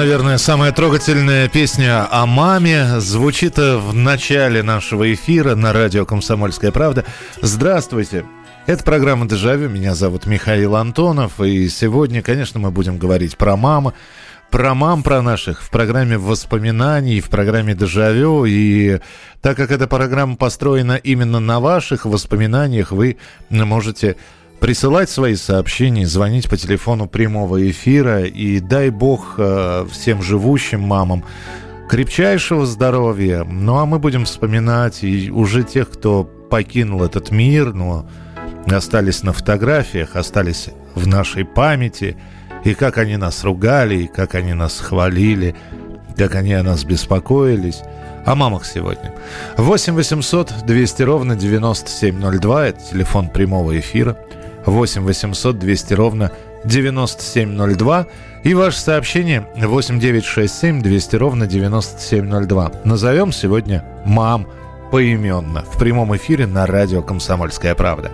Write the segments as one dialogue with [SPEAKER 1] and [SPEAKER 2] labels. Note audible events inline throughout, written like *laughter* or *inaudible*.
[SPEAKER 1] Наверное, самая трогательная песня о маме звучит э, в начале нашего эфира на радио «Комсомольская правда». Здравствуйте! Это программа «Дежавю». Меня зовут Михаил Антонов. И сегодня, конечно, мы будем говорить про маму. Про мам, про наших в программе воспоминаний, в программе «Дежавю». И так как эта программа построена именно на ваших воспоминаниях, вы можете присылать свои сообщения, звонить по телефону прямого эфира. И дай бог э, всем живущим мамам крепчайшего здоровья. Ну а мы будем вспоминать и уже тех, кто покинул этот мир, но остались на фотографиях, остались в нашей памяти. И как они нас ругали, и как они нас хвалили, как они о нас беспокоились. О мамах сегодня. 8 800 200 ровно 9702. Это телефон прямого эфира. 8 800 200 ровно 9702. И ваше сообщение 8 967 200 ровно 9702. Назовем сегодня мам поименно в прямом эфире на радио «Комсомольская правда».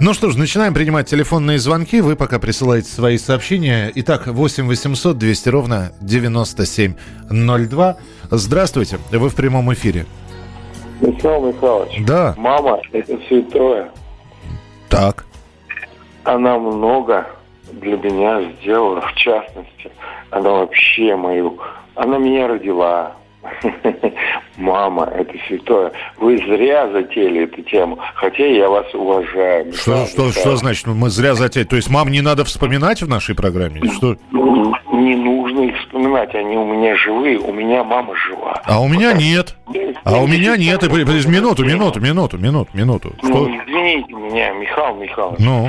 [SPEAKER 1] Ну что ж, начинаем принимать телефонные звонки. Вы пока присылаете свои сообщения. Итак, 8 800 200 ровно 9702. Здравствуйте, вы в прямом эфире.
[SPEAKER 2] Михаил Михайлович,
[SPEAKER 1] Да,
[SPEAKER 2] мама – это святое.
[SPEAKER 1] так.
[SPEAKER 2] Она много для меня сделала, в частности. Она вообще мою... Она меня родила. *laughs* Мама – это святое. Вы зря затеяли эту тему, хотя я вас уважаю.
[SPEAKER 1] Что, что, что значит? Ну, Мы зря затеяли. То есть мам не надо вспоминать в нашей программе? Что?
[SPEAKER 2] Их вспоминать, они у меня живые, у меня мама жива.
[SPEAKER 1] А у меня нет. А у меня нет. И, подожди, Минуту, минуту, минуту, минуту, минуту.
[SPEAKER 2] Ну, извините меня, Михаил Михайлович.
[SPEAKER 1] Ну,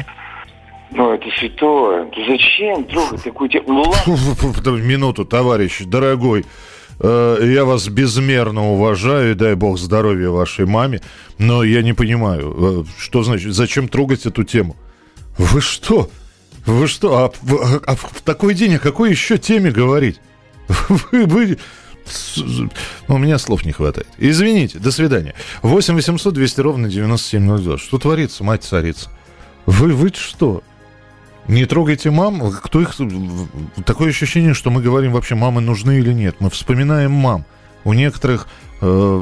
[SPEAKER 2] Ну, это святое. Ты зачем трогать такую тему? Ну, ладно.
[SPEAKER 1] Минуту, товарищ, дорогой. Э, Я вас безмерно уважаю, и дай бог здоровья вашей маме. Но я не понимаю, э, что значит, зачем трогать эту тему? Вы что? Вы что? А, в- а в такой день о какой еще теме говорить? *laughs* Вы, вы- с- У меня слов не хватает. Извините, до свидания. 8 800 200 ровно 9702. Что творится, мать царица? Вы, вы что? Не трогайте мам. Кто их... Такое ощущение, что мы говорим вообще, мамы нужны или нет. Мы вспоминаем мам. У некоторых э,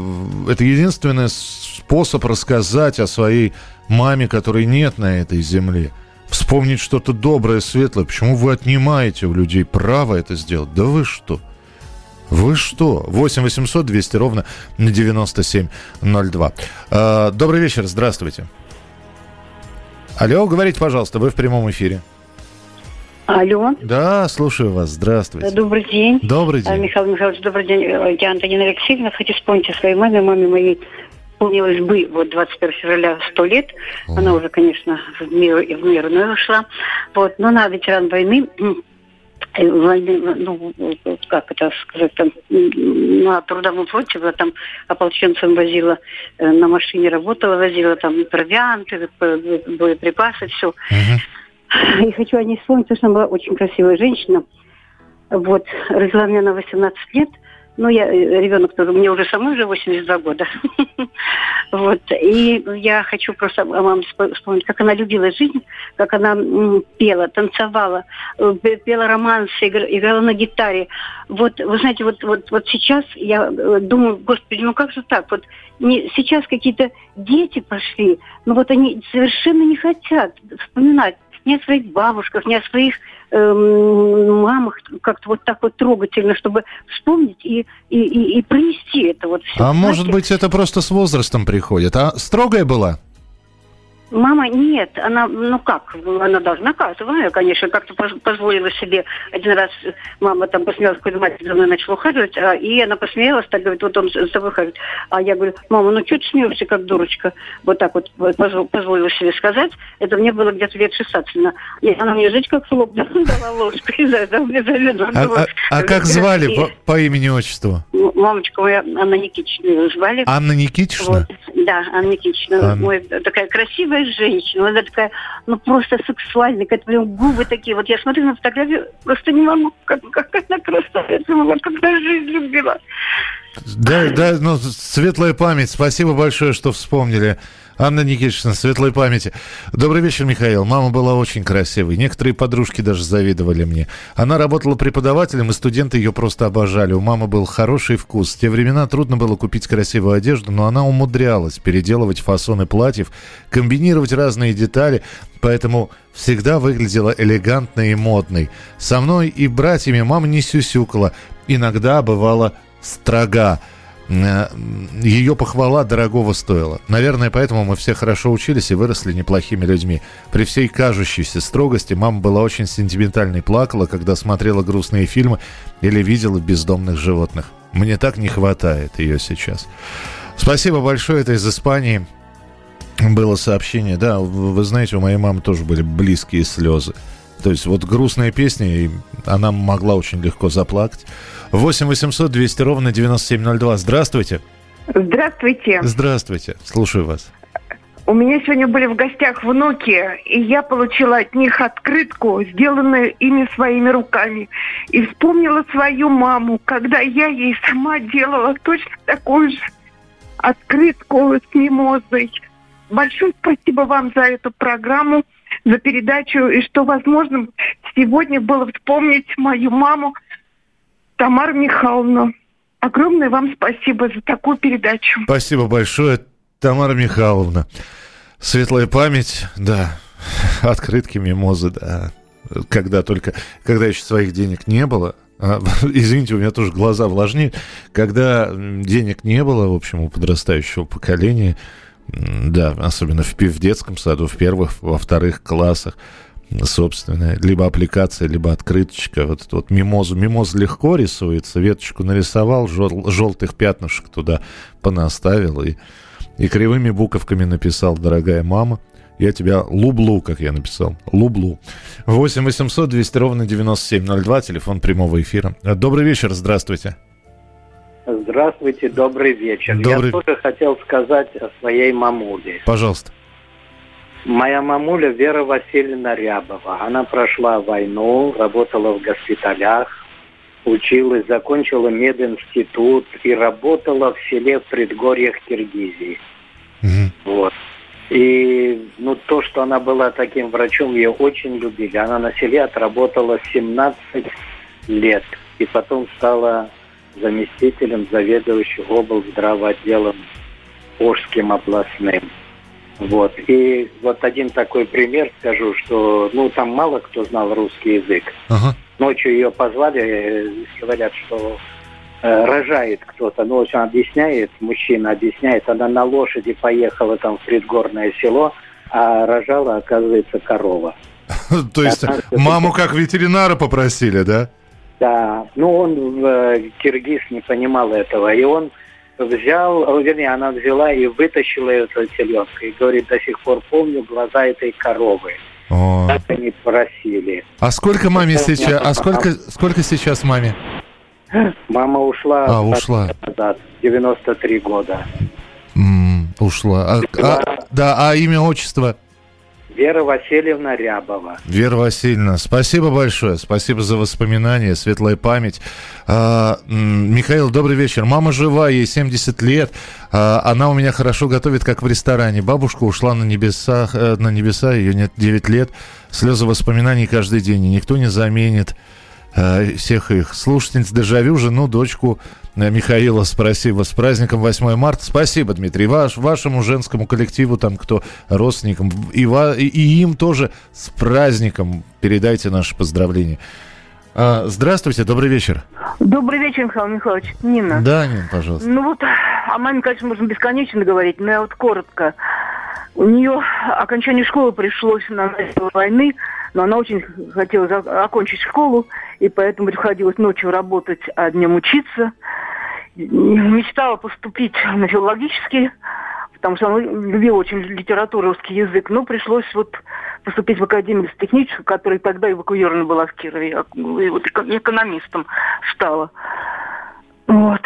[SPEAKER 1] это единственный способ рассказать о своей маме, которой нет на этой земле. Вспомнить что-то доброе, светлое. Почему вы отнимаете у людей право это сделать? Да вы что? Вы что? 8 800 200 ровно 9702. Э, добрый вечер, здравствуйте. Алло, говорите, пожалуйста, вы в прямом эфире.
[SPEAKER 3] Алло,
[SPEAKER 1] Да, слушаю вас. Здравствуйте.
[SPEAKER 3] добрый день.
[SPEAKER 1] Добрый
[SPEAKER 3] А,
[SPEAKER 1] день.
[SPEAKER 3] Михаил Михайлович, добрый день. Э, Я Антонина Алексеевна. Хочу вспомнить о своей маме. Маме моей исполнилось бы вот 21 февраля 100 лет. Она уже, конечно, в мир, в мир иной ушла. Вот. Но она ветеран войны. Э, войны, ну, как это сказать, там, на трудовом фронте была там ополченцам возила, э, на машине работала, возила там провианты, э, боеприпасы, все. И хочу о ней вспомнить, потому что она была очень красивая женщина. Вот, родила меня на 18 лет. Ну, я э, ребенок тоже, мне уже самой уже 82 года. *laughs* Вот, и я хочу просто спо- вспомнить, как она любила жизнь, как она пела, танцевала, э, пе- пела романсы, игр- играла на гитаре. Вот, вы знаете, вот, вот, вот сейчас я э, думаю, господи, ну как же так? Вот не, сейчас какие-то дети пошли, но вот они совершенно не хотят вспоминать ни о своих бабушках, ни о своих эм, мамах как-то вот так вот трогательно, чтобы вспомнить и, и, и, и пронести это вот все.
[SPEAKER 1] А может быть, это просто с возрастом приходит? А строгая была?
[SPEAKER 3] Мама нет, она, ну как, она наказывала. Я, конечно, как-то поз- позволила себе один раз, мама там посмеялась, какой-то мать за мной начала ухаживать, а, и она посмеялась, так говорит, вот он с тобой ухаживает. А я говорю, мама, ну что ты смеешься, как дурочка? Вот так вот позво- позволила себе сказать. Это мне было где-то лет 16. Она, и она мне жить как хлоп *laughs* дала ложку, и за за- за ведро.
[SPEAKER 1] А, а- как звали *laughs* по, по имени-отчеству?
[SPEAKER 3] Мамочка моя, Анна Никитична звали.
[SPEAKER 1] Анна Никитична?
[SPEAKER 3] Да, Анна Никитична.
[SPEAKER 1] Анна.
[SPEAKER 3] Ой, такая красивая женщина. Она такая, ну, просто сексуальная. Какая-то прям губы такие. Вот я смотрю на фотографию, просто не могу, как, как она красавица была, когда жизнь любила.
[SPEAKER 1] Да, да, ну, светлая память. Спасибо большое, что вспомнили. Анна Никитична, светлой памяти. Добрый вечер, Михаил. Мама была очень красивой. Некоторые подружки даже завидовали мне. Она работала преподавателем, и студенты ее просто обожали. У мамы был хороший вкус. В те времена трудно было купить красивую одежду, но она умудрялась переделывать фасоны платьев, комбинировать разные детали, поэтому всегда выглядела элегантной и модной. Со мной и братьями мама не сюсюкала. Иногда бывала строга. Э, Ее похвала дорогого стоила. Наверное, поэтому мы все хорошо учились и выросли неплохими людьми. При всей кажущейся строгости мама была очень сентиментальной, плакала, когда смотрела грустные фильмы или видела бездомных животных. Мне так не хватает ее сейчас. Спасибо большое, это из Испании было сообщение. Да, вы вы знаете, у моей мамы тоже были близкие слезы. То есть вот грустная песня, и она могла очень легко заплакать. 8 800 200 ровно 9702. Здравствуйте.
[SPEAKER 4] Здравствуйте.
[SPEAKER 1] Здравствуйте. Слушаю вас.
[SPEAKER 4] У меня сегодня были в гостях внуки, и я получила от них открытку, сделанную ими своими руками. И вспомнила свою маму, когда я ей сама делала точно такую же открытку с мимозой. Большое спасибо вам за эту программу, за передачу, и что возможно сегодня было вспомнить мою маму Тамару Михайловну. Огромное вам спасибо за такую передачу.
[SPEAKER 1] Спасибо большое, Тамара Михайловна. Светлая память, да. *laughs* Открытки, мимозы, да. Когда только, когда еще своих денег не было, а, *laughs* извините, у меня тоже глаза влажнеют. Когда денег не было, в общем, у подрастающего поколения, да, особенно в, в детском саду, в первых, во вторых классах, собственная, либо аппликация, либо открыточка. Вот, это вот мимозу. Мимоз легко рисуется, веточку нарисовал, жел- желтых пятнышек туда понаставил и, и кривыми буковками написал «Дорогая мама». Я тебя люблю, как я написал. Люблю. 8 800 200 ровно 9702, телефон прямого эфира. Добрый вечер, здравствуйте.
[SPEAKER 5] Здравствуйте, добрый вечер.
[SPEAKER 1] Добрый-
[SPEAKER 5] Я тоже хотел сказать о своей мамуле.
[SPEAKER 1] Пожалуйста.
[SPEAKER 5] Моя мамуля Вера Васильевна Рябова. Она прошла войну, работала в госпиталях, училась, закончила мединститут и работала в селе в предгорьях Киргизии.
[SPEAKER 1] Мгм.
[SPEAKER 5] Вот. И ну, то, что она была таким врачом, ее очень любили. Она на селе отработала 17 лет. И потом стала заместителем заведующего облздравоотделом отделом Ожским областным. Вот. И вот один такой пример скажу, что ну там мало кто знал русский язык.
[SPEAKER 1] Ага.
[SPEAKER 5] Ночью ее позвали, э, говорят, что э, рожает кто-то. Ну, в общем, объясняет, мужчина объясняет, она на лошади поехала там в предгорное село, а рожала, оказывается, корова. *laughs*
[SPEAKER 1] То есть маму как ветеринара попросили, да?
[SPEAKER 5] Да, ну он, э, киргиз, не понимал этого, и он взял, вернее, она взяла и вытащила эту селенка, и говорит, до сих пор помню глаза этой коровы.
[SPEAKER 1] О.
[SPEAKER 5] Так они просили.
[SPEAKER 1] А сколько маме
[SPEAKER 5] Это
[SPEAKER 1] сейчас? А сколько, сколько сейчас маме?
[SPEAKER 5] Мама ушла,
[SPEAKER 1] А, ушла.
[SPEAKER 5] назад, 93 года.
[SPEAKER 1] М, ушла. А- а- да, а имя, отчество?
[SPEAKER 5] Вера Васильевна Рябова.
[SPEAKER 1] Вера Васильевна, спасибо большое. Спасибо за воспоминания, светлая память. А, Михаил, добрый вечер. Мама жива, ей 70 лет. А, она у меня хорошо готовит, как в ресторане. Бабушка ушла на небеса, э, на небеса, ее нет 9 лет. Слезы воспоминаний каждый день. И никто не заменит э, всех их. Слушательниц Дежавю, жену, дочку Михаила, спасибо. С праздником 8 марта. Спасибо, Дмитрий. Ваш, вашему женскому коллективу, там, кто родственникам, и, ва- и- и им тоже с праздником передайте наши поздравления. А, здравствуйте, добрый вечер.
[SPEAKER 6] Добрый вечер, Михаил Михайлович. Нина.
[SPEAKER 1] Да, Нин, пожалуйста.
[SPEAKER 6] Ну вот, о маме, конечно, можно бесконечно говорить, но я вот коротко. У нее окончание школы пришлось на начало войны, но она очень хотела за- окончить школу, и поэтому приходилось ночью работать, а днем учиться. Мечтала поступить на филологический, потому что она любила очень литературу, русский язык. Но пришлось вот поступить в Академию техническую, которая тогда эвакуирована была в Кирове. И вот эко- экономистом стала. Вот.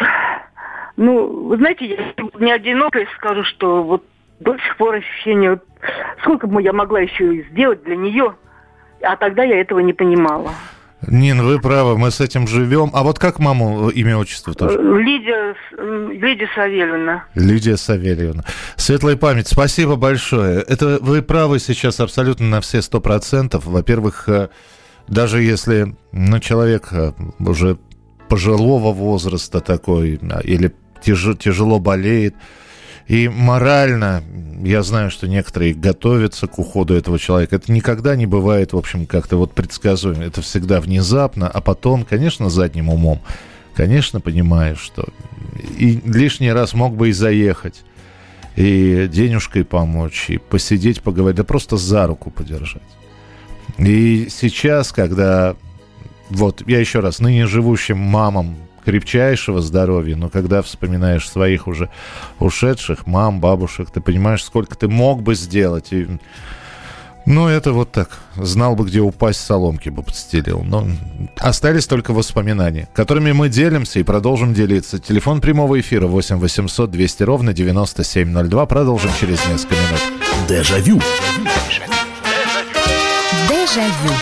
[SPEAKER 6] Ну, вы знаете, я не одинокая, скажу, что вот до сих пор ощущение, сколько бы я могла еще сделать для нее, а тогда я этого не понимала.
[SPEAKER 1] Нин, вы правы, мы с этим живем. А вот как маму э, имя, отчество тоже?
[SPEAKER 6] Э, Лидия, Лидия Савельевна.
[SPEAKER 1] Лидия Савельевна. Светлая память, спасибо большое. Это вы правы сейчас абсолютно на все сто процентов. Во-первых, э, даже если ну, человек уже пожилого возраста такой или тяж- тяжело болеет, и морально, я знаю, что некоторые готовятся к уходу этого человека. Это никогда не бывает, в общем, как-то вот предсказуемо. Это всегда внезапно, а потом, конечно, задним умом. Конечно, понимаешь, что и лишний раз мог бы и заехать, и денежкой помочь, и посидеть, поговорить, да просто за руку подержать. И сейчас, когда вот я еще раз, ныне живущим мамам крепчайшего здоровья, но когда вспоминаешь своих уже ушедших мам, бабушек, ты понимаешь, сколько ты мог бы сделать. И, ну, это вот так. Знал бы, где упасть, соломки бы подстелил. Но остались только воспоминания, которыми мы делимся и продолжим делиться. Телефон прямого эфира 8 800 200 ровно 9702. Продолжим через несколько минут.
[SPEAKER 7] Дежавю.
[SPEAKER 8] Дежавю.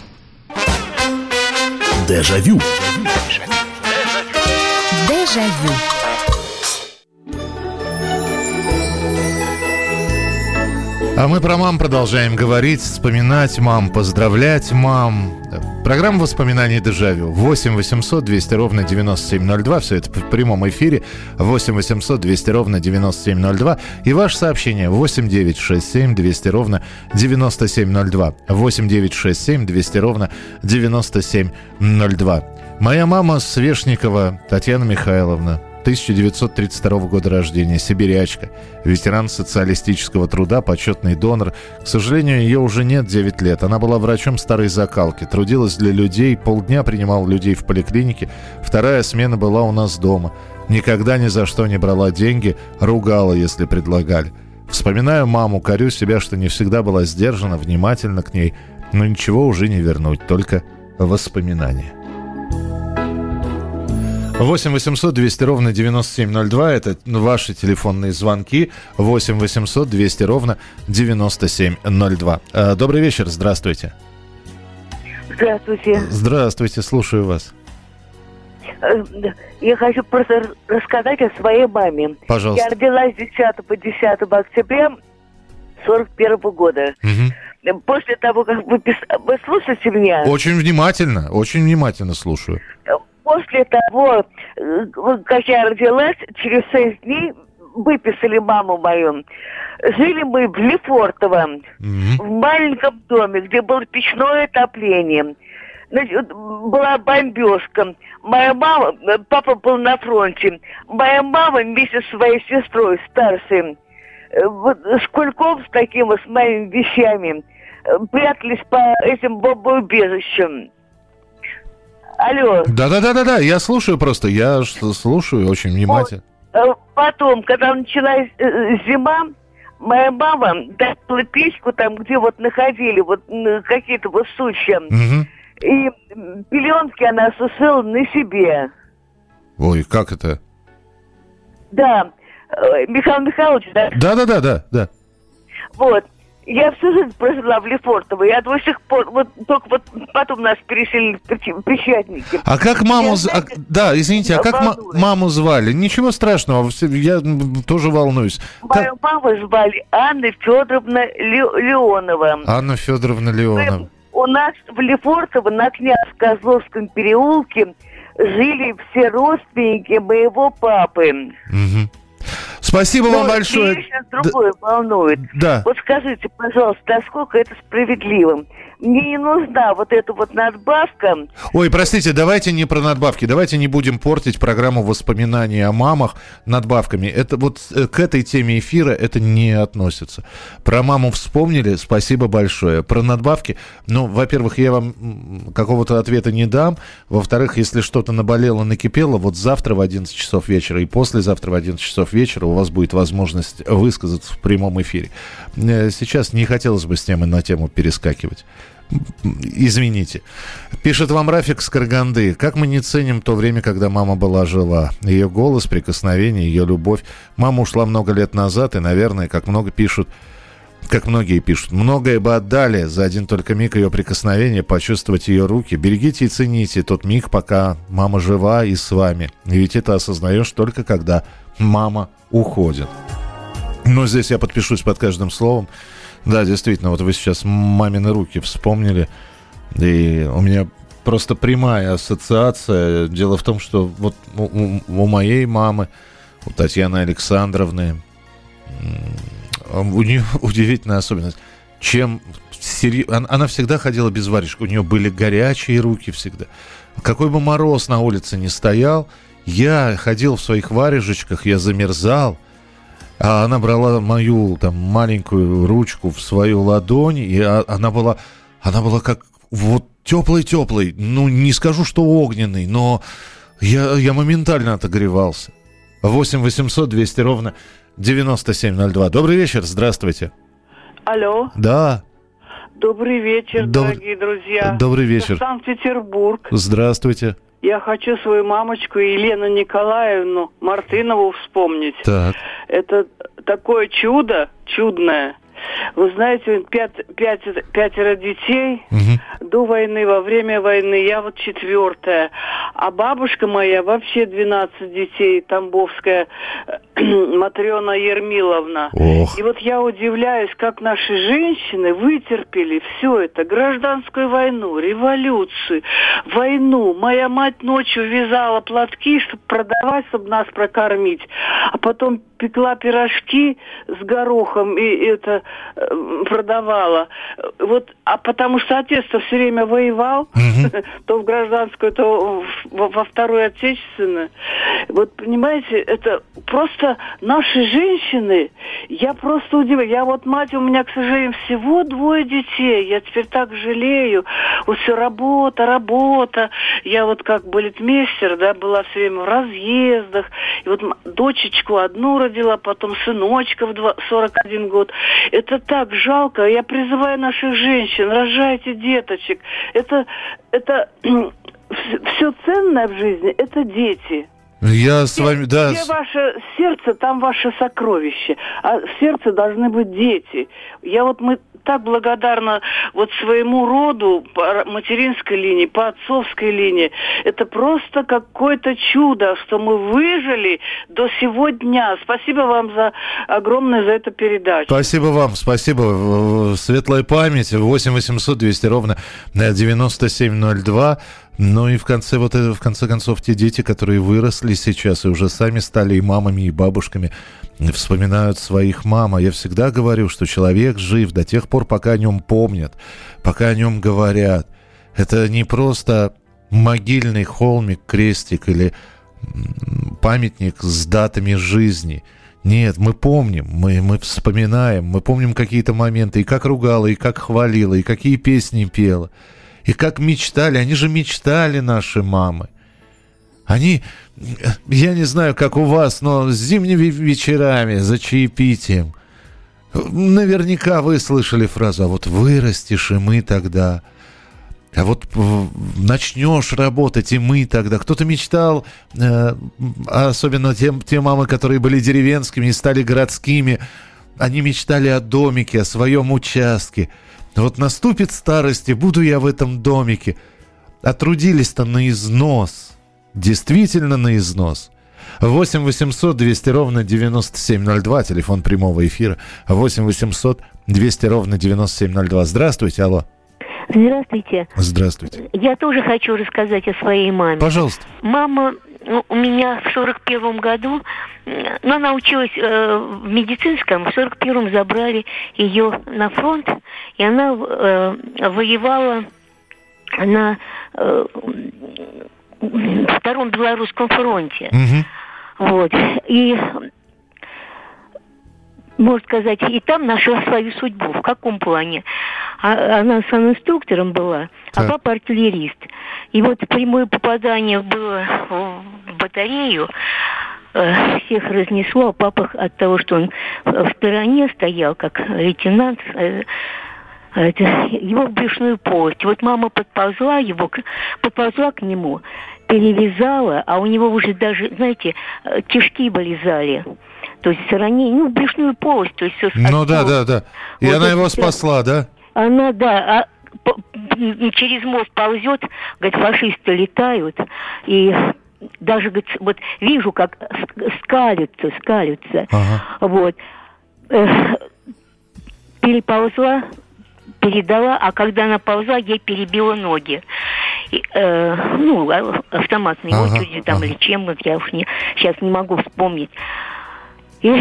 [SPEAKER 7] Дежавю.
[SPEAKER 8] Дежавю.
[SPEAKER 1] А мы про мам продолжаем говорить, вспоминать мам, поздравлять мам. Программа воспоминаний Дежавю. 8 800 200 ровно 9702. Все это в прямом эфире. 8 800 200 ровно 9702. И ваше сообщение 8 9 6 7 200 ровно 9702. 8 9 6 7 200 ровно 9702. Моя мама Свешникова Татьяна Михайловна. 1932 года рождения, сибирячка, ветеран социалистического труда, почетный донор. К сожалению, ее уже нет 9 лет. Она была врачом старой закалки, трудилась для людей, полдня принимала людей в поликлинике, вторая смена была у нас дома. Никогда ни за что не брала деньги, ругала, если предлагали. Вспоминаю маму, корю себя, что не всегда была сдержана, внимательна к ней, но ничего уже не вернуть, только воспоминания. 8 800 200 ровно 9702. Это ваши телефонные звонки. 8 800 200 ровно 9702. Э, Добрый вечер, здравствуйте.
[SPEAKER 9] Здравствуйте.
[SPEAKER 1] Здравствуйте, слушаю вас.
[SPEAKER 9] Э, Я хочу просто рассказать о своей маме.
[SPEAKER 1] Пожалуйста.
[SPEAKER 9] Я родилась 10 по 10 октября 41 года. Э, После того, как вы, пис- вы слушаете меня,
[SPEAKER 1] Очень внимательно, очень внимательно слушаю.
[SPEAKER 9] После того, э, как я родилась, через 6 дней выписали маму мою. Жили мы в Лефортово,
[SPEAKER 1] Мгм.
[SPEAKER 9] в маленьком доме, где было печное отопление. Значит, была бомбежка. Моя мама, э, папа был на фронте. Моя мама вместе со своей сестрой, старшей, э, вот с кульком с таким с моими вещами, прятались по этим бомбоубежищам. Алло.
[SPEAKER 1] Да-да-да-да-да, я слушаю просто, я слушаю очень внимательно.
[SPEAKER 9] Э, Потом, когда началась э, зима, моя мама дала печку там, где вот находили вот какие-то вот сучья.
[SPEAKER 1] Мгм.
[SPEAKER 9] И пеленки она сушила на себе.
[SPEAKER 1] Ой, как это?
[SPEAKER 9] Да, Э, Михаил Михайлович, да?
[SPEAKER 1] Да-да-да-да, да.
[SPEAKER 9] Вот. Я всю жизнь прожила в Лефортово. Я до сих пор, вот только вот потом нас переселили в Крещатники.
[SPEAKER 1] А как маму...
[SPEAKER 9] Я,
[SPEAKER 1] з- а-
[SPEAKER 9] знаете,
[SPEAKER 1] да, извините, а как
[SPEAKER 9] волнуюсь.
[SPEAKER 1] маму звали? Ничего страшного, я тоже волнуюсь. Как-
[SPEAKER 9] Мою маму звали Анна Федоровна Ле- Леонова.
[SPEAKER 1] Анна Федоровна Леонова.
[SPEAKER 9] У нас в Лефортово на Князь-Козловском переулке жили все родственники моего папы.
[SPEAKER 1] Мгм. Спасибо
[SPEAKER 9] Но
[SPEAKER 1] вам большое.
[SPEAKER 9] Меня сейчас другое волнует.
[SPEAKER 1] Да.
[SPEAKER 9] Вот скажите, пожалуйста, насколько это справедливо? Мне не нужна вот эта вот надбавка.
[SPEAKER 1] Ой, простите, давайте не про надбавки, давайте не будем портить программу воспоминаний о мамах надбавками. Это вот э, к этой теме эфира это не относится. Про маму вспомнили, спасибо большое. Про надбавки, ну, во-первых, я вам какого-то ответа не дам. Во-вторых, если что-то наболело, накипело, вот завтра в 11 часов вечера и послезавтра в 11 часов вечера у вас будет возможность высказаться в прямом эфире. Э, Сейчас не хотелось бы с темы на тему перескакивать. Извините. Пишет вам Рафик с Караганды. Как мы не ценим то время, когда мама была жива. Ее голос, прикосновение, ее любовь. Мама ушла много лет назад, и, наверное, как много пишут, как многие пишут, многое бы отдали за один только миг ее прикосновения, почувствовать ее руки. Берегите и цените тот миг, пока мама жива и с вами. И ведь это осознаешь только когда мама уходит. Ну, здесь я подпишусь под каждым словом. Да, действительно, вот вы сейчас мамины руки вспомнили. И у меня просто прямая ассоциация. Дело в том, что вот у, у- моей мамы, у Татьяны Александровны, у нее *laughs* удивительная особенность. Чем сери- он- Она всегда ходила без варежек. У нее были горячие руки всегда. Какой бы мороз на улице ни стоял, я ходил в своих варежечках, я замерзал. А она брала мою там маленькую ручку в свою ладонь, и а- она была, она была как вот теплый-теплый. Ну, не скажу, что огненный, но я, я моментально отогревался. 8 800 200 ровно 9702. Добрый вечер, здравствуйте.
[SPEAKER 10] Алло,
[SPEAKER 1] Да,
[SPEAKER 10] добрый вечер,
[SPEAKER 1] Доб-
[SPEAKER 10] дорогие друзья.
[SPEAKER 1] добрый вечер.
[SPEAKER 10] Санкт-Петербург.
[SPEAKER 1] здравствуйте.
[SPEAKER 10] Я хочу свою мамочку Елену Николаевну Мартынову вспомнить.
[SPEAKER 1] Так,
[SPEAKER 10] Это такое чудо, чудное. Вы знаете, пять, пять, пятеро детей до войны, во время войны. Я вот четвертая. А бабушка моя вообще 12 детей, Тамбовская, *clears throat* Матрена Ермиловна.
[SPEAKER 1] Ох.
[SPEAKER 10] И вот я удивляюсь, как наши женщины вытерпели все это. Гражданскую войну, революцию, войну. Моя мать ночью вязала платки, чтобы продавать, чтобы нас прокормить. А потом пекла пирожки с горохом и это э, продавала. Вот, а потому что отец-то все время воевал, *laughs* то в гражданскую, то в- во, вторую отечественную. Вот понимаете, это просто наши женщины, я просто удивляюсь. Я вот мать, у меня, к сожалению, всего двое детей. Я теперь так жалею. Вот все работа, работа. Я вот как балетмейстер, да, была все время в разъездах. И вот дочечку одну родила, потом сыночка в два- 41 год. Это так жалко. Я призываю наших женщин, рожайте деточек. Это, это все ценное в жизни, это дети.
[SPEAKER 1] Я с вами, да,
[SPEAKER 10] Где ваше сердце, там ваше сокровище. А в сердце должны быть дети. Я вот мы так благодарна вот своему роду по материнской линии, по отцовской линии. Это просто какое-то чудо, что мы выжили до сего дня. Спасибо вам за огромное за эту передачу.
[SPEAKER 1] Спасибо вам, спасибо. Светлая память. 8 800 200 ровно э, 9702. Ну и в конце, вот это, в конце концов, те дети, которые выросли сейчас и уже сами стали и мамами, и бабушками, вспоминают своих мам. А я всегда говорю, что человек жив до тех пор, пока о нем помнят, пока о нем говорят. Это не просто могильный холмик, крестик или памятник с датами жизни. Нет, мы помним, мы, мы вспоминаем, мы помним какие-то моменты, и как ругала, и как хвалила, и какие песни пела, и как мечтали. Они же мечтали, наши мамы. Они, я не знаю, как у вас, но с зимними вечерами за чаепитием наверняка вы слышали фразу «А вот вырастешь, и мы тогда». А вот начнешь работать, и мы тогда. Кто-то мечтал, э, особенно те, те мамы, которые были деревенскими и стали городскими, они мечтали о домике, о своем участке. Вот наступит старость, и буду я в этом домике. А трудились-то на износ. Действительно на износ. 8 800 200 ровно 9702, телефон прямого эфира. 8 800 200 ровно 9702. Здравствуйте, алло.
[SPEAKER 11] Здравствуйте.
[SPEAKER 1] Здравствуйте.
[SPEAKER 11] Я тоже хочу рассказать о своей маме.
[SPEAKER 1] Пожалуйста.
[SPEAKER 11] Мама ну, у меня в сорок первом году, ну, она училась э, в медицинском, в сорок первом забрали ее на фронт, и она э, воевала на э, втором белорусском фронте.
[SPEAKER 1] Угу.
[SPEAKER 11] Вот. И можно сказать, и там нашла свою судьбу. В каком плане? А, она инструктором была, а
[SPEAKER 1] Так.
[SPEAKER 11] папа артиллерист. И вот прямое попадание было в батарею, э, всех разнесло, а папа от того, что он в стороне стоял, как лейтенант, э, это, его в брюшную полость. Вот мама подползла его, подползла к нему, перевязала, а у него уже даже, знаете, э, кишки вылезали. То есть ранение, ну, брюшную полость, то есть все
[SPEAKER 1] Ну да, да, да. И
[SPEAKER 11] Вот
[SPEAKER 1] она его спасла, да?
[SPEAKER 11] Она, да, а через мост ползет, говорит, фашисты летают, и даже, говорит, вот вижу, как ск- скалятся, скалятся. Вот. Эх, переползла, передала, а когда она ползла, ей перебила ноги. И, э, ну, а- автоматные
[SPEAKER 12] Ага,
[SPEAKER 11] очереди там или чем, вот я уж не, сейчас не могу вспомнить. И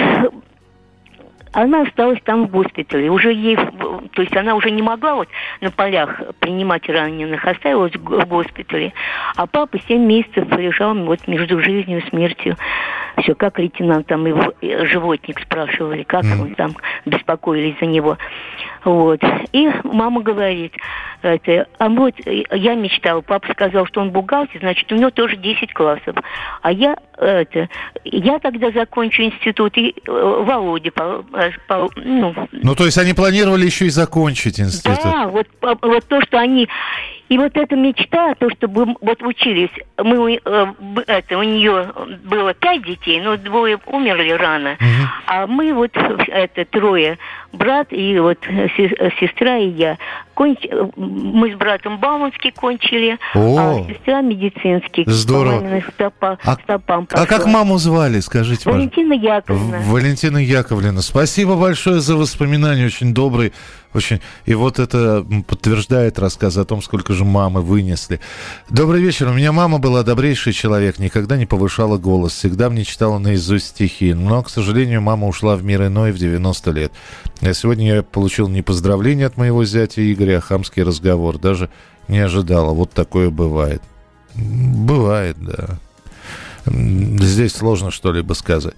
[SPEAKER 11] она осталась там в госпитале. Уже ей, то есть она уже не могла вот на полях принимать раненых, оставилась в го- в госпитале. А папа семь месяцев лежал вот между жизнью и смертью. Все, как лейтенант там его э, животник спрашивали, как он там беспокоились за него. Вот. И мама говорит, это, а вот э, я мечтала, папа сказал, что он бухгалтер, значит, у него тоже 10 классов. А я, это, я тогда закончу институт, и э, Володя, по- э, по- ну,
[SPEAKER 1] Ну, то есть они планировали еще и закончить институт.
[SPEAKER 11] да, вот, по- вот то, что они... И вот эта мечта, то, чтобы м- вот учились, мы, э, это, у нее было пять детей, но двое умерли рано, а мы вот, это, трое, брат и вот э, э, сестра и я, конч- э, мы с братом Бауманский кончили,
[SPEAKER 1] О.
[SPEAKER 11] а сестра медицинский.
[SPEAKER 1] Здорово.
[SPEAKER 11] Стопа- стопам
[SPEAKER 1] А как маму звали, скажите?
[SPEAKER 11] Валентина Яковлевна.
[SPEAKER 1] Валентина Яковлевна, спасибо большое за воспоминания, очень добрый, очень. И вот это подтверждает рассказ о том, сколько же мамы вынесли. Добрый вечер. У меня мама была добрейший человек, никогда не повышала голос, всегда мне читала наизусть стихи. Но, к сожалению, мама ушла в мир иной в 90 лет. А сегодня я получил не поздравление от моего зятя Игоря, а хамский разговор. Даже не ожидала. Вот такое бывает. Бывает, да. Здесь сложно что-либо сказать.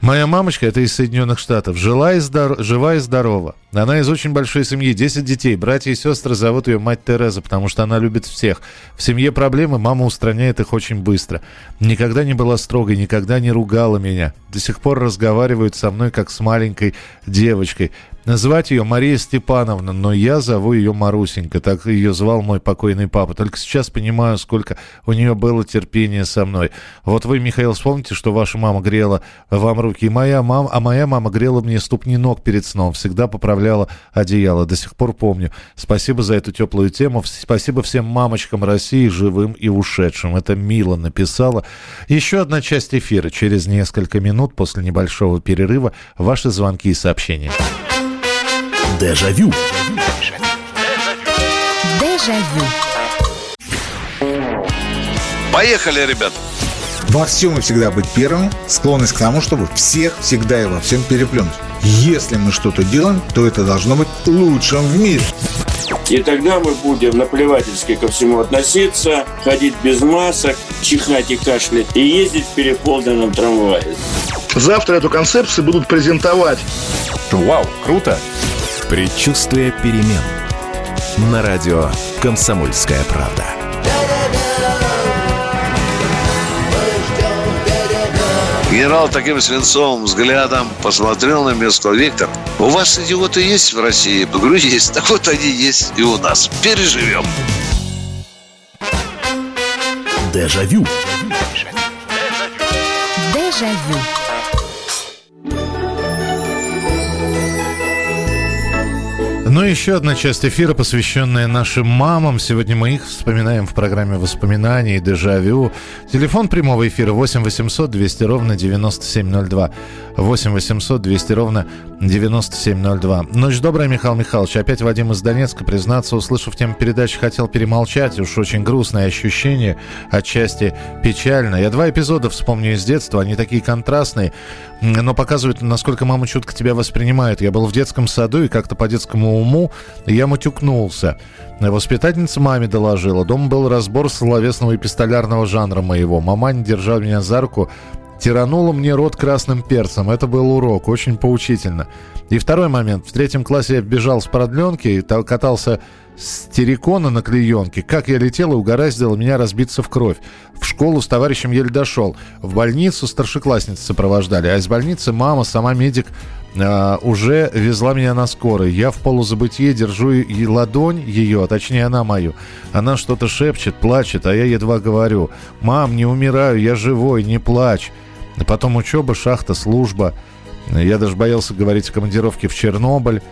[SPEAKER 1] Моя мамочка, это из Соединенных Штатов, жила и здор- жива и здорова. Она из очень большой семьи, 10 детей. Братья и сестры зовут ее мать Тереза, потому что она любит всех. В семье проблемы, мама устраняет их очень быстро. Никогда не была строгой, никогда не ругала меня. До сих пор разговаривают со мной, как с маленькой девочкой. Называть ее Мария Степановна, но я зову ее Марусенька, так ее звал мой покойный папа. Только сейчас понимаю, сколько у нее было терпения со мной. Вот вы, Михаил, вспомните, что ваша мама грела вам руки, и моя мама, а моя мама грела мне ступни ног перед сном, всегда поправляла одеяло. До сих пор помню. Спасибо за эту теплую тему. Спасибо всем мамочкам России, живым и ушедшим. Это Мила написала. Еще одна часть эфира через несколько минут после небольшого перерыва. Ваши звонки и сообщения.
[SPEAKER 7] Дежавю.
[SPEAKER 8] Дежавю.
[SPEAKER 13] Поехали, ребят.
[SPEAKER 14] Во всем и всегда быть первым, склонность к тому, чтобы всех всегда и во всем переплюнуть. Если мы что-то делаем, то это должно быть лучшим в мире.
[SPEAKER 15] И тогда мы будем наплевательски ко всему относиться, ходить без масок, чихать и кашлять и ездить в переполненном трамвае.
[SPEAKER 16] Завтра эту концепцию будут презентовать.
[SPEAKER 7] Вау, круто! Предчувствие перемен. На радио «Комсомольская правда».
[SPEAKER 13] Генерал таким свинцовым взглядом посмотрел на место. Виктор, у вас идиоты есть в России? Я говорю, есть. Так *laughs* вот они есть и у нас. Переживем.
[SPEAKER 7] Дежавю.
[SPEAKER 8] Дежавю.
[SPEAKER 1] Ну и еще одна часть эфира, посвященная нашим мамам. Сегодня мы их вспоминаем в программе воспоминаний «Дежавю». Телефон прямого эфира 8 800 200 ровно 9702. 8 800 200 ровно 9702. Ночь добрая, Михаил Михайлович. Опять Вадим из Донецка. Признаться, услышав тему передачи, хотел перемолчать. Уж очень грустное ощущение, отчасти печально. Я два эпизода вспомню из детства. Они такие контрастные, но показывают, насколько мама чутко тебя воспринимает. Я был в детском саду и как-то по детскому уму я матюкнулся. Воспитательница маме доложила. Дома был разбор словесного эпистолярного жанра моего. Мамань держал меня за руку, тиранула мне рот красным перцем. Это был урок, очень поучительно. И второй момент. В третьем классе я бежал с продленки и катался с террикона на клеенке. Как я летел и угораздило меня разбиться в кровь. В школу с товарищем еле дошел. В больницу старшеклассницы сопровождали. А из больницы мама, сама медик, э, уже везла меня на скорой. Я в полузабытие держу и ладонь ее, а точнее она мою. Она что-то шепчет, плачет, а я едва говорю. «Мам, не умираю, я живой, не плачь». Потом учеба, шахта, служба. Я даже боялся говорить о командировке в Чернобыль.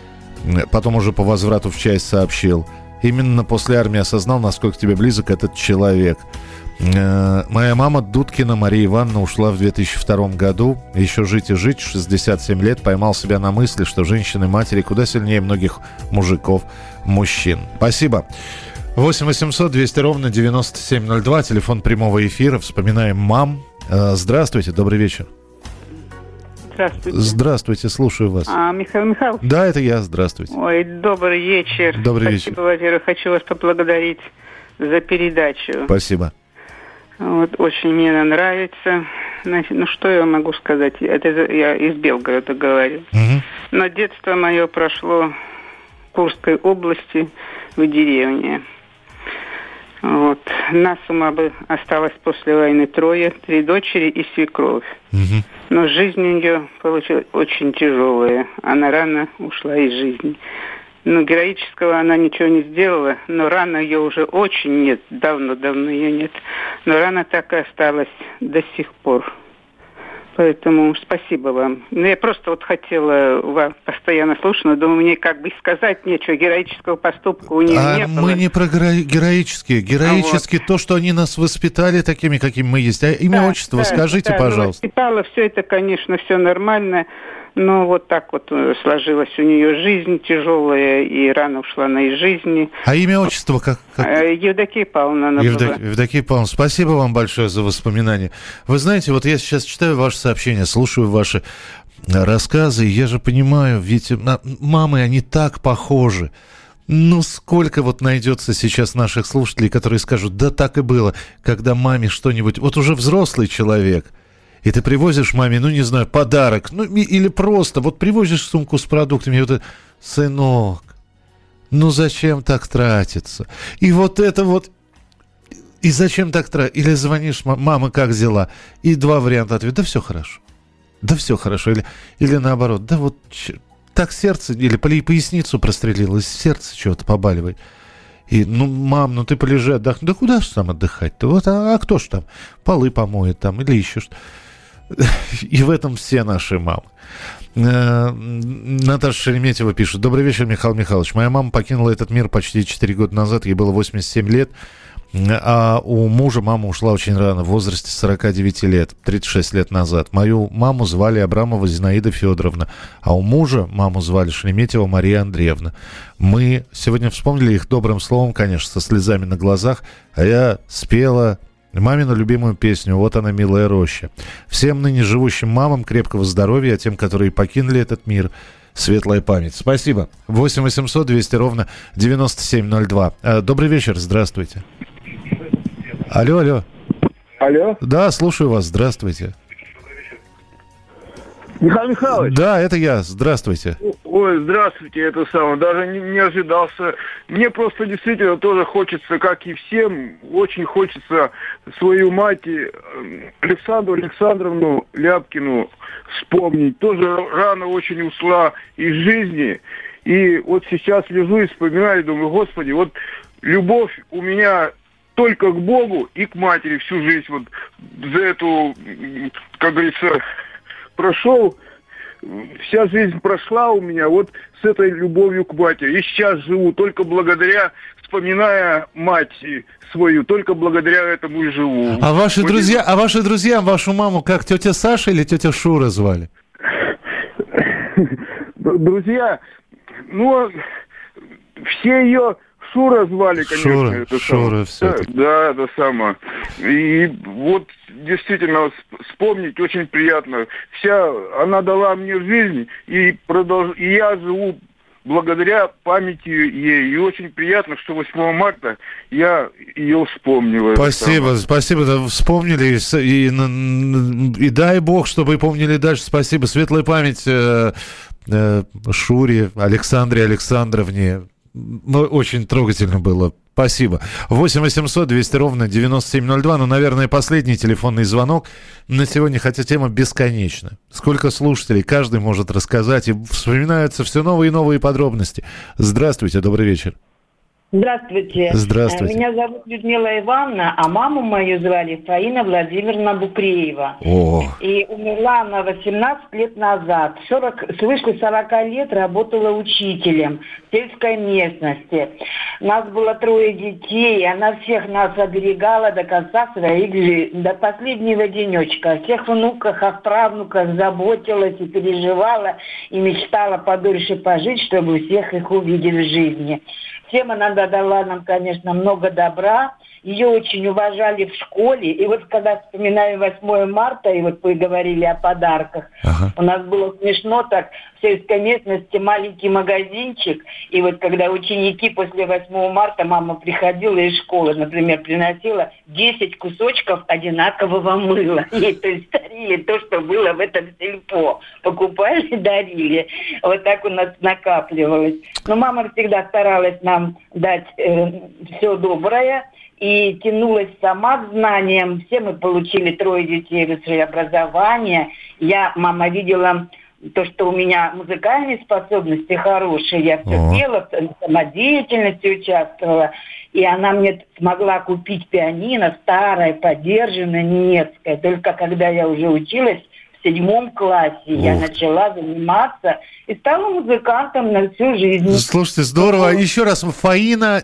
[SPEAKER 1] Потом уже по возврату в часть сообщил. Именно после армии осознал, насколько тебе близок этот человек. Э, моя мама Дудкина Мария Ивановна ушла в 2002 году. Еще жить и жить, 67 лет, поймал себя на мысли, что женщины-матери куда сильнее многих мужиков, мужчин. Спасибо. 8 800 200 ровно 9702, телефон прямого эфира. Вспоминаем мам. Э, здравствуйте, добрый вечер.
[SPEAKER 12] Здравствуйте.
[SPEAKER 1] Здравствуйте, слушаю вас.
[SPEAKER 12] А, Михаил Михайлович?
[SPEAKER 1] Да, это я, здравствуйте.
[SPEAKER 12] Ой, добрый вечер.
[SPEAKER 1] Добрый вечер.
[SPEAKER 12] Спасибо, во-первых, хочу вас поблагодарить за передачу.
[SPEAKER 1] Спасибо.
[SPEAKER 12] Вот, очень мне она нравится. Значит, ну, что я могу сказать? Это я из Белгорода говорю.
[SPEAKER 1] Угу.
[SPEAKER 12] Но детство мое прошло в Курской области, в деревне. Вот. Нас ума бы осталось после войны трое, три дочери и свекровь.
[SPEAKER 1] Угу.
[SPEAKER 12] Но жизнь у нее получилась очень тяжелая. Она рано ушла из жизни. Ну, героического она ничего не сделала, но рана ее уже очень нет, давно-давно ее нет. Но рана так и осталась до сих пор. Поэтому спасибо вам. Ну, я просто вот хотела вас постоянно слушать, но думаю, мне как бы сказать нечего. Героического поступка у нее
[SPEAKER 1] а
[SPEAKER 12] не было.
[SPEAKER 1] мы не про геро- героические. Героические
[SPEAKER 12] А вот.
[SPEAKER 1] то, что они нас воспитали такими, какими мы есть. А имя,
[SPEAKER 12] Да,
[SPEAKER 1] отчество
[SPEAKER 12] да,
[SPEAKER 1] скажите,
[SPEAKER 12] да,
[SPEAKER 1] пожалуйста.
[SPEAKER 12] Воспитала все это, конечно, все нормально. Но вот так вот э, сложилась у нее жизнь тяжелая, и рано ушла она из жизни.
[SPEAKER 1] А имя, отчество как? как?
[SPEAKER 12] Э, Евдокия Павловна она
[SPEAKER 1] Евдок-
[SPEAKER 12] была.
[SPEAKER 1] Евдокия Павловна, спасибо вам большое за воспоминания. Вы знаете, вот я сейчас читаю ваши сообщения, слушаю ваши э, рассказы, и я же понимаю, ведь мамы, они так похожи. Ну, сколько вот найдется сейчас наших слушателей, которые скажут, да так и было, когда маме что-нибудь... Вот уже взрослый человек, и ты привозишь маме, ну, не знаю, подарок, ну, или просто вот привозишь сумку с продуктами, и вот сынок, ну, зачем так тратиться? И вот это вот... И зачем так тратить? Или звонишь, «Ма- мама, как дела? И два варианта ответа. Да все хорошо. Да все хорошо. Или, или наоборот, да вот так сердце, или по- поясницу прострелилось, сердце чего-то побаливает. И, ну, мам, ну ты полежи, отдохни. Да куда же там отдыхать-то? Вот, а, а кто ж там? Полы помоет там или еще что *laughs* И в этом все наши мамы. Э, Наташа Шереметьева пишет. Добрый вечер, Михаил Михайлович. Моя мама покинула этот мир почти 4 года назад. Ей было 87 лет. А у мужа мама ушла очень рано, в возрасте 49 лет, 36 лет назад. Мою маму звали Абрамова Зинаида Федоровна, а у мужа маму звали Шереметьева Мария Андреевна. Мы сегодня вспомнили их добрым словом, конечно, со слезами на глазах, а я спела мамину любимую песню «Вот она, милая роща». Всем ныне живущим мамам крепкого здоровья, а тем, которые покинули этот мир, светлая память. Спасибо. 8 800 200 ровно 9702. Э, Добрый вечер, здравствуйте. Алло, алло.
[SPEAKER 16] Алло,
[SPEAKER 1] Да, слушаю вас, здравствуйте.
[SPEAKER 16] Михаил Михайлович.
[SPEAKER 1] Да, это я, здравствуйте.
[SPEAKER 16] Ой, здравствуйте, это самое, даже не, не ожидался. Мне просто действительно тоже хочется, как и всем, очень хочется свою мать э, Александру Александровну Ляпкину вспомнить. Тоже рано очень ушла из жизни. И вот сейчас лежу и вспоминаю, думаю, господи, вот любовь у меня только к Богу и к матери всю жизнь вот за эту, как говорится, прошел вся жизнь прошла у меня вот с этой любовью к матери. И сейчас живу только благодаря, вспоминая мать свою, только благодаря этому и живу.
[SPEAKER 1] А ваши
[SPEAKER 16] Вот
[SPEAKER 1] друзья, а ваши друзья вашу маму как тетя Саша или тетя Шура звали?
[SPEAKER 16] Друзья, ну, все ее Шура звали, конечно.
[SPEAKER 1] Шура,
[SPEAKER 16] это
[SPEAKER 1] Шура.
[SPEAKER 16] Да, да, это самое. И вот действительно сп- вспомнить очень приятно. Вся она дала мне жизнь, и, продолж... и я живу благодаря памяти ей. И очень приятно, что 8 марта я ее вспомнил. это
[SPEAKER 1] Спасибо,
[SPEAKER 16] самое.
[SPEAKER 1] спасибо, да, вспомнили и, и, и дай бог, чтобы помнили дальше. Спасибо, светлая память э, э, Шуре, Александре Александровне. Ну, очень трогательно было. Спасибо. 8 800 200 ровно 9702. Ну, наверное, последний телефонный звонок на сегодня, хотя тема бесконечна. Сколько слушателей, каждый может рассказать, и вспоминаются все новые и новые подробности. Здравствуйте, добрый вечер.
[SPEAKER 17] Здравствуйте.
[SPEAKER 1] Здравствуйте.
[SPEAKER 17] Э, Меня зовут Людмила Ивановна, а маму мою звали Фаина Владимировна Букреева.
[SPEAKER 1] О,
[SPEAKER 17] И умерла она 18 лет назад. 40, свыше 40 лет работала учителем в сельской местности. Нас было трое детей, и она всех нас оберегала до конца своих жизней, до последнего денечка. О всех внуках, о правнуках заботилась и переживала, и мечтала подольше пожить, чтобы всех их увидеть в жизни. Всем она дала нам, конечно, много добра. Ее очень уважали в школе. И вот когда вспоминаю 8 марта, и вот вы говорили о подарках, у нас было смешно так, в сельской местности маленький магазинчик. И вот когда ученики после 8 марта, мама приходила из школы, например, приносила 10 кусочков одинакового мыла. *laughs* Ей то есть дарили то, что было в этом сельпо. Покупали, *laughs* дарили. Вот так у нас накапливалось. Но мама всегда старалась нам дать все доброе и тянулась сама к знаниям. Все мы получили трое детей высшее образование. Я, мама, видела то, что у меня музыкальные способности хорошие, я все
[SPEAKER 18] Ага.
[SPEAKER 17] пела, в самодеятельности участвовала, и она мне смогла купить пианино старое, подержанное, немецкое. Только когда я уже училась седьмом классе, я
[SPEAKER 1] Ух.
[SPEAKER 17] начала заниматься и стала музыкантом на всю жизнь.
[SPEAKER 1] слушайте, здорово. Еще раз, Фаина,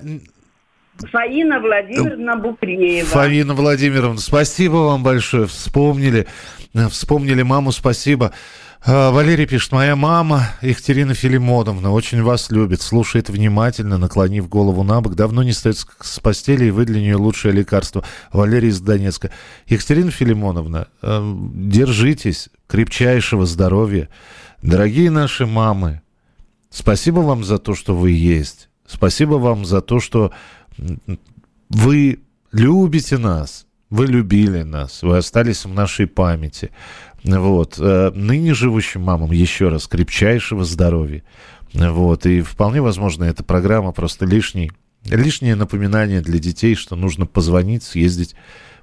[SPEAKER 17] Фаина Владимировна Букреева.
[SPEAKER 1] Фаина Владимировна, спасибо вам большое. Вспомнили, э, вспомнили маму, спасибо. А, Валерий пишет, моя мама Екатерина Филимоновна очень вас любит, слушает внимательно, наклонив голову на бок, давно не встает с- постели, и вы для нее лучшее лекарство. Валерий из Донецка. Екатерина Филимоновна, э, держитесь, крепчайшего здоровья. Дорогие наши мамы, спасибо вам за то, что вы есть. Спасибо вам за то, что вы любите нас, вы любили нас, вы остались в нашей памяти. Вот. э, Ныне живущим мамам еще раз крепчайшего здоровья. Вот. И вполне возможно, эта программа просто лишний, лишнее напоминание для детей, что нужно позвонить, съездить,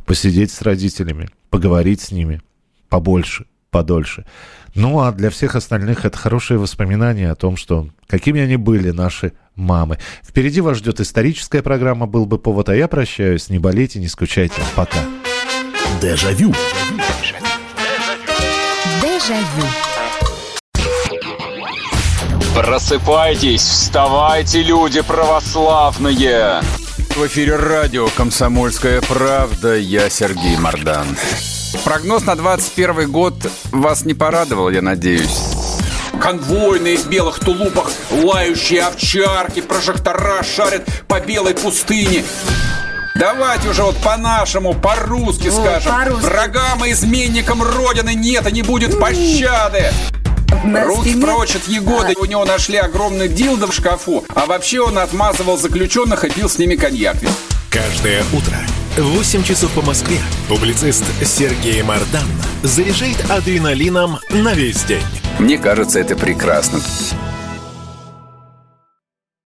[SPEAKER 1] посидеть с родителями, поговорить с ними побольше, подольше. Ну а для всех остальных это хорошее воспоминание о том, что какими они были, наши мамы. Впереди вас ждет историческая программа «Был бы повод», а я прощаюсь. Не болейте, не скучайте. Пока.
[SPEAKER 7] Дежавю.
[SPEAKER 8] Дежавю.
[SPEAKER 19] Просыпайтесь, вставайте, люди православные! В эфире радио «Комсомольская правда». Я Сергей Мордан. Прогноз на 21 год вас не порадовал, я надеюсь. Конвойные в белых тулупах, лающие овчарки, прожектора шарят по белой пустыне. Давайте уже вот по-нашему, по-русски скажем. Врагам и изменникам Родины нет и не будет пощады. Руки прочь от Егоды. У него нашли огромный дилдо в шкафу. А вообще он отмазывал заключенных и пил с ними коньяк.
[SPEAKER 7] Каждое утро в 8 часов по Москве публицист Сергей Мардан заряжает адреналином на весь день.
[SPEAKER 19] Мне кажется, это прекрасно.